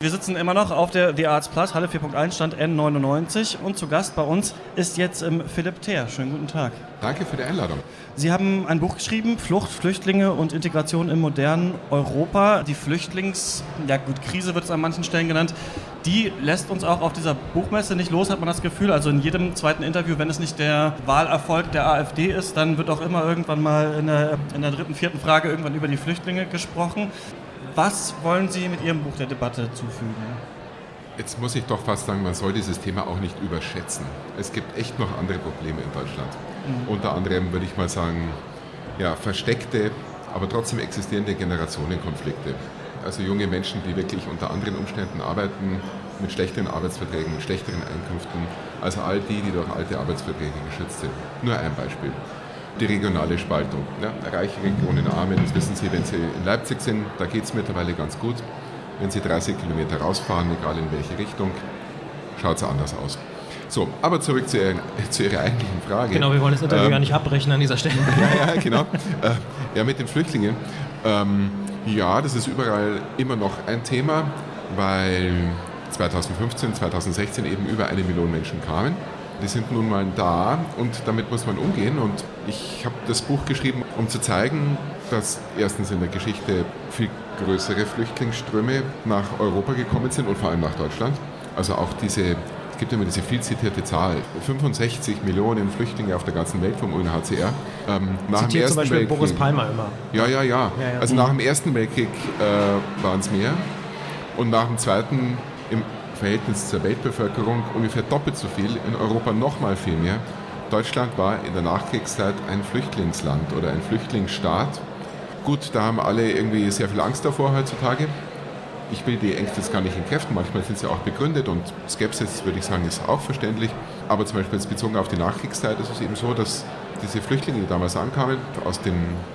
Wir sitzen immer noch auf der The Arts Plus, Halle 4.1, Stand N99 und zu Gast bei uns ist jetzt ähm, Philipp Theer. Schönen guten Tag. Danke für die Einladung. Sie haben ein Buch geschrieben, Flucht, Flüchtlinge und Integration im modernen Europa. Die Flüchtlings, ja gut, Krise wird es an manchen Stellen genannt, die lässt uns auch auf dieser Buchmesse nicht los, hat man das Gefühl. Also in jedem zweiten Interview, wenn es nicht der Wahlerfolg der AfD ist, dann wird auch immer irgendwann mal in der, in der dritten, vierten Frage irgendwann über die Flüchtlinge gesprochen. Was wollen Sie mit Ihrem Buch der Debatte zufügen? Jetzt muss ich doch fast sagen, man soll dieses Thema auch nicht überschätzen. Es gibt echt noch andere Probleme in Deutschland. Mhm. Unter anderem würde ich mal sagen, ja, versteckte, aber trotzdem existierende Generationenkonflikte. Also junge Menschen, die wirklich unter anderen Umständen arbeiten, mit schlechteren Arbeitsverträgen, mit schlechteren Einkünften, also all die, die durch alte Arbeitsverträge geschützt sind. Nur ein Beispiel die regionale Spaltung. Ja, reiche Regionen, arme, das wissen Sie, wenn Sie in Leipzig sind, da geht es mittlerweile ganz gut. Wenn Sie 30 Kilometer rausfahren, egal in welche Richtung, schaut es anders aus. So, aber zurück zu, Ihren, zu Ihrer eigentlichen Frage. Genau, wir wollen das Interview ähm, gar nicht abbrechen an dieser Stelle. Ja, ja, genau. äh, ja, mit den Flüchtlingen. Ähm, ja, das ist überall immer noch ein Thema, weil 2015, 2016 eben über eine Million Menschen kamen die sind nun mal da und damit muss man umgehen. Und ich habe das Buch geschrieben, um zu zeigen, dass erstens in der Geschichte viel größere Flüchtlingsströme nach Europa gekommen sind und vor allem nach Deutschland. Also auch diese, es gibt immer diese viel zitierte Zahl, 65 Millionen Flüchtlinge auf der ganzen Welt vom UNHCR. Ähm, nach Zitiert dem Ersten zum Beispiel Weltkrieg, Boris Palmer immer. Ja, ja, ja. ja, ja. Also nach dem Ersten Weltkrieg äh, waren es mehr und nach dem Zweiten Verhältnis zur Weltbevölkerung ungefähr doppelt so viel, in Europa noch mal viel mehr. Deutschland war in der Nachkriegszeit ein Flüchtlingsland oder ein Flüchtlingsstaat. Gut, da haben alle irgendwie sehr viel Angst davor heutzutage. Ich will die Ängste gar nicht entkräften, manchmal sind sie auch begründet und Skepsis, würde ich sagen, ist auch verständlich. Aber zum Beispiel jetzt bezogen auf die Nachkriegszeit ist es eben so, dass diese Flüchtlinge, die damals ankamen, aus den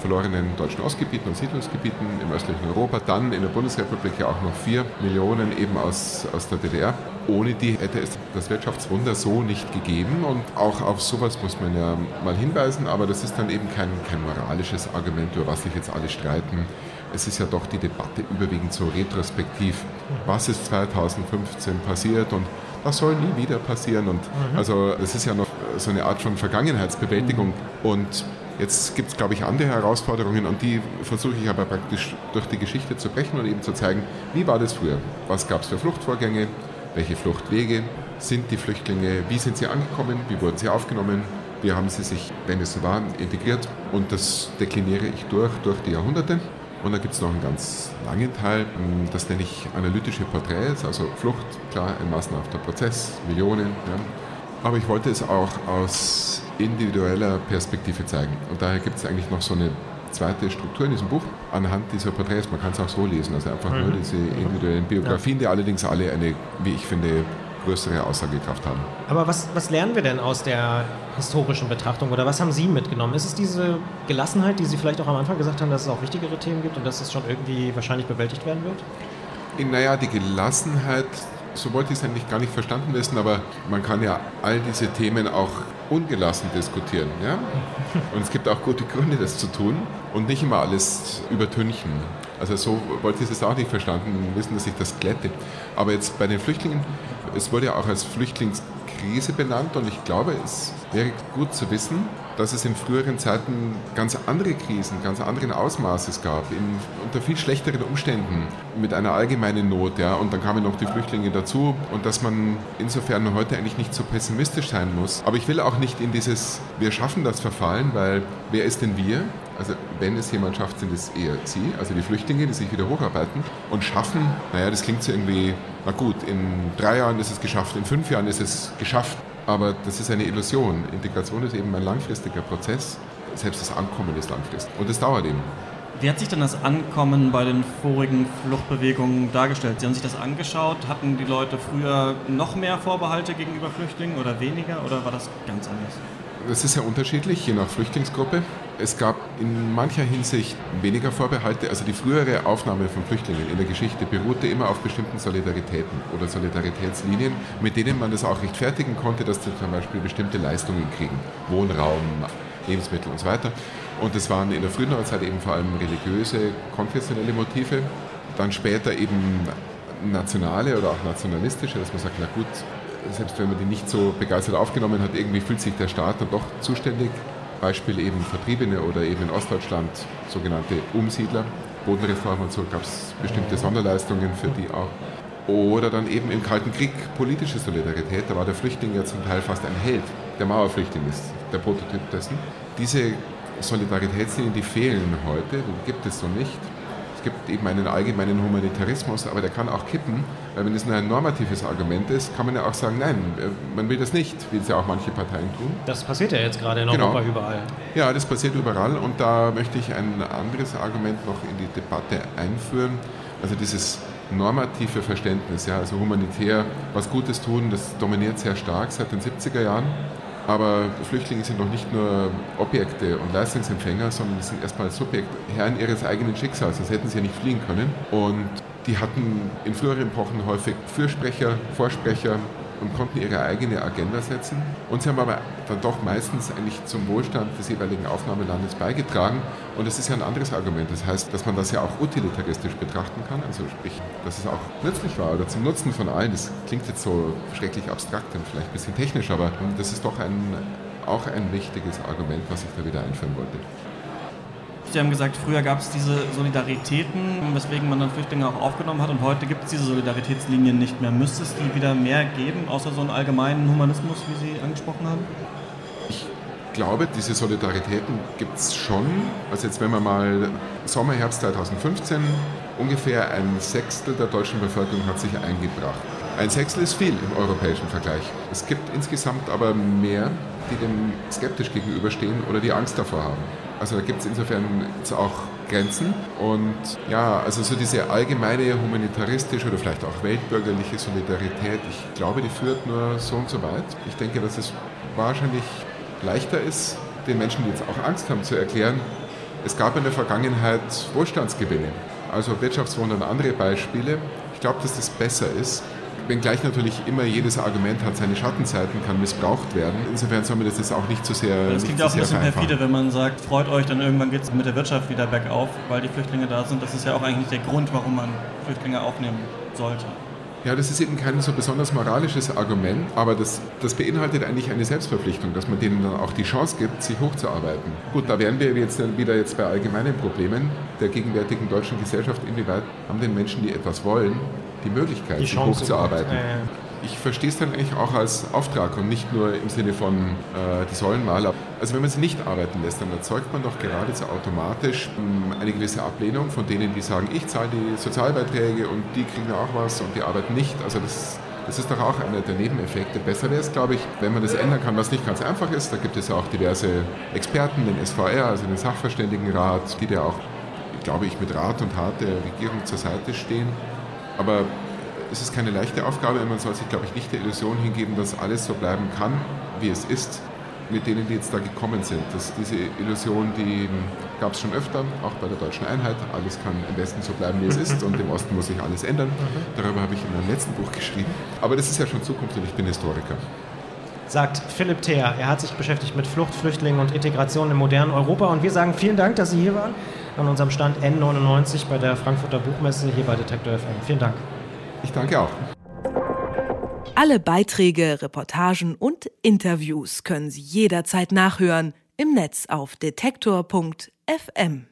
verlorenen deutschen Ostgebieten und Siedlungsgebieten im östlichen Europa, dann in der Bundesrepublik ja auch noch vier Millionen eben aus, aus der DDR. Ohne die hätte es das Wirtschaftswunder so nicht gegeben und auch auf sowas muss man ja mal hinweisen, aber das ist dann eben kein, kein moralisches Argument, über was sich jetzt alle streiten. Es ist ja doch die Debatte überwiegend so retrospektiv. Was ist 2015 passiert und das soll nie wieder passieren. Und mhm. also das ist ja noch so eine Art von Vergangenheitsbewältigung. Und jetzt gibt es, glaube ich, andere Herausforderungen und die versuche ich aber praktisch durch die Geschichte zu brechen und eben zu zeigen, wie war das früher? Was gab es für Fluchtvorgänge? Welche Fluchtwege sind die Flüchtlinge? Wie sind sie angekommen? Wie wurden sie aufgenommen? Wie haben sie sich, wenn es so war, integriert? Und das dekliniere ich durch, durch die Jahrhunderte. Und dann gibt es noch einen ganz langen Teil, das nenne ich analytische Porträts, also Flucht, klar, ein massenhafter Prozess, Millionen. Ja. Aber ich wollte es auch aus individueller Perspektive zeigen. Und daher gibt es eigentlich noch so eine zweite Struktur in diesem Buch anhand dieser Porträts. Man kann es auch so lesen, also einfach mhm. nur diese individuellen Biografien, die allerdings alle eine, wie ich finde, größere Aussagekraft haben. Aber was, was lernen wir denn aus der historischen Betrachtung oder was haben Sie mitgenommen? Ist es diese Gelassenheit, die Sie vielleicht auch am Anfang gesagt haben, dass es auch wichtigere Themen gibt und dass es schon irgendwie wahrscheinlich bewältigt werden wird? Naja, die Gelassenheit, so wollte ich es eigentlich gar nicht verstanden wissen, aber man kann ja all diese Themen auch ungelassen diskutieren. Ja? Und es gibt auch gute Gründe, das zu tun und nicht immer alles übertünchen. Also so wollte ich es auch nicht verstanden wissen, dass ich das glätte. Aber jetzt bei den Flüchtlingen, es wurde ja auch als Flüchtlingskrise benannt und ich glaube, es wäre gut zu wissen, dass es in früheren Zeiten ganz andere Krisen, ganz anderen Ausmaßes gab, in, unter viel schlechteren Umständen, mit einer allgemeinen Not, ja, und dann kamen noch die Flüchtlinge dazu und dass man insofern heute eigentlich nicht so pessimistisch sein muss. Aber ich will auch nicht in dieses Wir schaffen das verfallen, weil wer ist denn wir? Also wenn es jemand schafft, sind es eher sie, also die Flüchtlinge, die sich wieder hocharbeiten und schaffen, naja, das klingt so irgendwie, na gut, in drei Jahren ist es geschafft, in fünf Jahren ist es geschafft. Aber das ist eine Illusion. Integration ist eben ein langfristiger Prozess. Selbst das Ankommen ist langfristig. Und es dauert eben. Wie hat sich denn das Ankommen bei den vorigen Fluchtbewegungen dargestellt? Sie haben sich das angeschaut. Hatten die Leute früher noch mehr Vorbehalte gegenüber Flüchtlingen oder weniger? Oder war das ganz anders? Das ist ja unterschiedlich, je nach Flüchtlingsgruppe. Es gab in mancher Hinsicht weniger Vorbehalte. Also die frühere Aufnahme von Flüchtlingen in der Geschichte beruhte immer auf bestimmten Solidaritäten oder Solidaritätslinien, mit denen man das auch rechtfertigen konnte, dass sie zum Beispiel bestimmte Leistungen kriegen. Wohnraum, Lebensmittel und so weiter. Und es waren in der frühen Neuzeit eben vor allem religiöse, konfessionelle Motive. Dann später eben nationale oder auch nationalistische, dass man sagt, na gut, selbst wenn man die nicht so begeistert aufgenommen hat, irgendwie fühlt sich der Staat dann doch zuständig. Beispiel eben Vertriebene oder eben in Ostdeutschland sogenannte Umsiedler. Bodenreform und so gab es bestimmte Sonderleistungen für die auch. Oder dann eben im Kalten Krieg politische Solidarität. Da war der Flüchtling ja zum Teil fast ein Held. Der Mauerflüchtling ist der Prototyp dessen. Diese Solidaritätslinien, die fehlen heute, die gibt es so nicht gibt eben einen allgemeinen Humanitarismus, aber der kann auch kippen, weil wenn es nur ein normatives Argument ist, kann man ja auch sagen, nein, äh, man will das nicht, wie es ja auch manche Parteien tun. Das passiert ja jetzt gerade in genau. Europa überall. Ja, das passiert überall und da möchte ich ein anderes Argument noch in die Debatte einführen. Also dieses normative Verständnis, ja, also humanitär was Gutes tun, das dominiert sehr stark seit den 70er Jahren. Aber Flüchtlinge sind noch nicht nur Objekte und Leistungsempfänger, sondern sind erstmal Subjekt, Herren ihres eigenen Schicksals, sonst hätten sie ja nicht fliehen können. Und die hatten in früheren Epochen häufig Fürsprecher, Vorsprecher, und konnten ihre eigene Agenda setzen. Und sie haben aber dann doch meistens eigentlich zum Wohlstand des jeweiligen Aufnahmelandes beigetragen. Und das ist ja ein anderes Argument. Das heißt, dass man das ja auch utilitaristisch betrachten kann, also sprich, dass es auch nützlich war oder zum Nutzen von allen. Das klingt jetzt so schrecklich abstrakt und vielleicht ein bisschen technisch, aber das ist doch ein, auch ein wichtiges Argument, was ich da wieder einführen wollte. Sie haben gesagt, früher gab es diese Solidaritäten, weswegen man dann Flüchtlinge auch aufgenommen hat und heute gibt es diese Solidaritätslinien nicht mehr. Müsste es die wieder mehr geben, außer so einen allgemeinen Humanismus, wie Sie angesprochen haben? Ich glaube, diese Solidaritäten gibt es schon. Also jetzt, wenn man mal Sommer, Herbst 2015, ungefähr ein Sechstel der deutschen Bevölkerung hat sich eingebracht. Ein Sechstel ist viel im europäischen Vergleich. Es gibt insgesamt aber mehr, die dem skeptisch gegenüberstehen oder die Angst davor haben. Also da gibt es insofern auch Grenzen. Und ja, also so diese allgemeine humanitaristische oder vielleicht auch weltbürgerliche Solidarität, ich glaube, die führt nur so und so weit. Ich denke, dass es wahrscheinlich leichter ist, den Menschen, die jetzt auch Angst haben, zu erklären, es gab in der Vergangenheit Wohlstandsgewinne, also Wirtschaftswunder und andere Beispiele. Ich glaube, dass das besser ist, wenngleich natürlich immer jedes Argument hat seine Schattenseiten, kann missbraucht werden. Insofern soll man das jetzt auch nicht zu sehr. Es klingt ja auch ein bisschen perfide, wenn man sagt, freut euch, dann irgendwann geht es mit der Wirtschaft wieder bergauf, weil die Flüchtlinge da sind. Das ist ja auch eigentlich der Grund, warum man Flüchtlinge aufnehmen sollte. Ja, das ist eben kein so besonders moralisches Argument, aber das, das beinhaltet eigentlich eine Selbstverpflichtung, dass man denen dann auch die Chance gibt, sich hochzuarbeiten. Gut, da wären wir jetzt wieder jetzt bei allgemeinen Problemen der gegenwärtigen deutschen Gesellschaft. Inwieweit haben denn Menschen, die etwas wollen, die Möglichkeit, die sich hochzuarbeiten? Ja ich verstehe es dann eigentlich auch als Auftrag und nicht nur im Sinne von, äh, die sollen mal. Also wenn man sie nicht arbeiten lässt, dann erzeugt man doch geradezu automatisch ähm, eine gewisse Ablehnung von denen, die sagen, ich zahle die Sozialbeiträge und die kriegen auch was und die arbeiten nicht. Also das, das ist doch auch einer der Nebeneffekte. Besser wäre es, glaube ich, wenn man das ändern kann, was nicht ganz einfach ist. Da gibt es ja auch diverse Experten, den SVR, also den Sachverständigenrat, die da auch, glaube ich, mit Rat und Tat der Regierung zur Seite stehen. Aber es ist keine leichte Aufgabe. Man soll sich, glaube ich, nicht der Illusion hingeben, dass alles so bleiben kann, wie es ist, mit denen, die jetzt da gekommen sind. Das, diese Illusion, die gab es schon öfter, auch bei der deutschen Einheit. Alles kann im Westen so bleiben, wie es ist und im Osten muss sich alles ändern. Darüber habe ich in meinem letzten Buch geschrieben. Aber das ist ja schon Zukunft und ich bin Historiker sagt Philipp Theer. Er hat sich beschäftigt mit Flucht, Flüchtlingen und Integration im modernen Europa. Und wir sagen vielen Dank, dass Sie hier waren an unserem Stand N99 bei der Frankfurter Buchmesse hier bei Detektor FM. Vielen Dank. Ich danke auch. Alle Beiträge, Reportagen und Interviews können Sie jederzeit nachhören im Netz auf detektor.fm.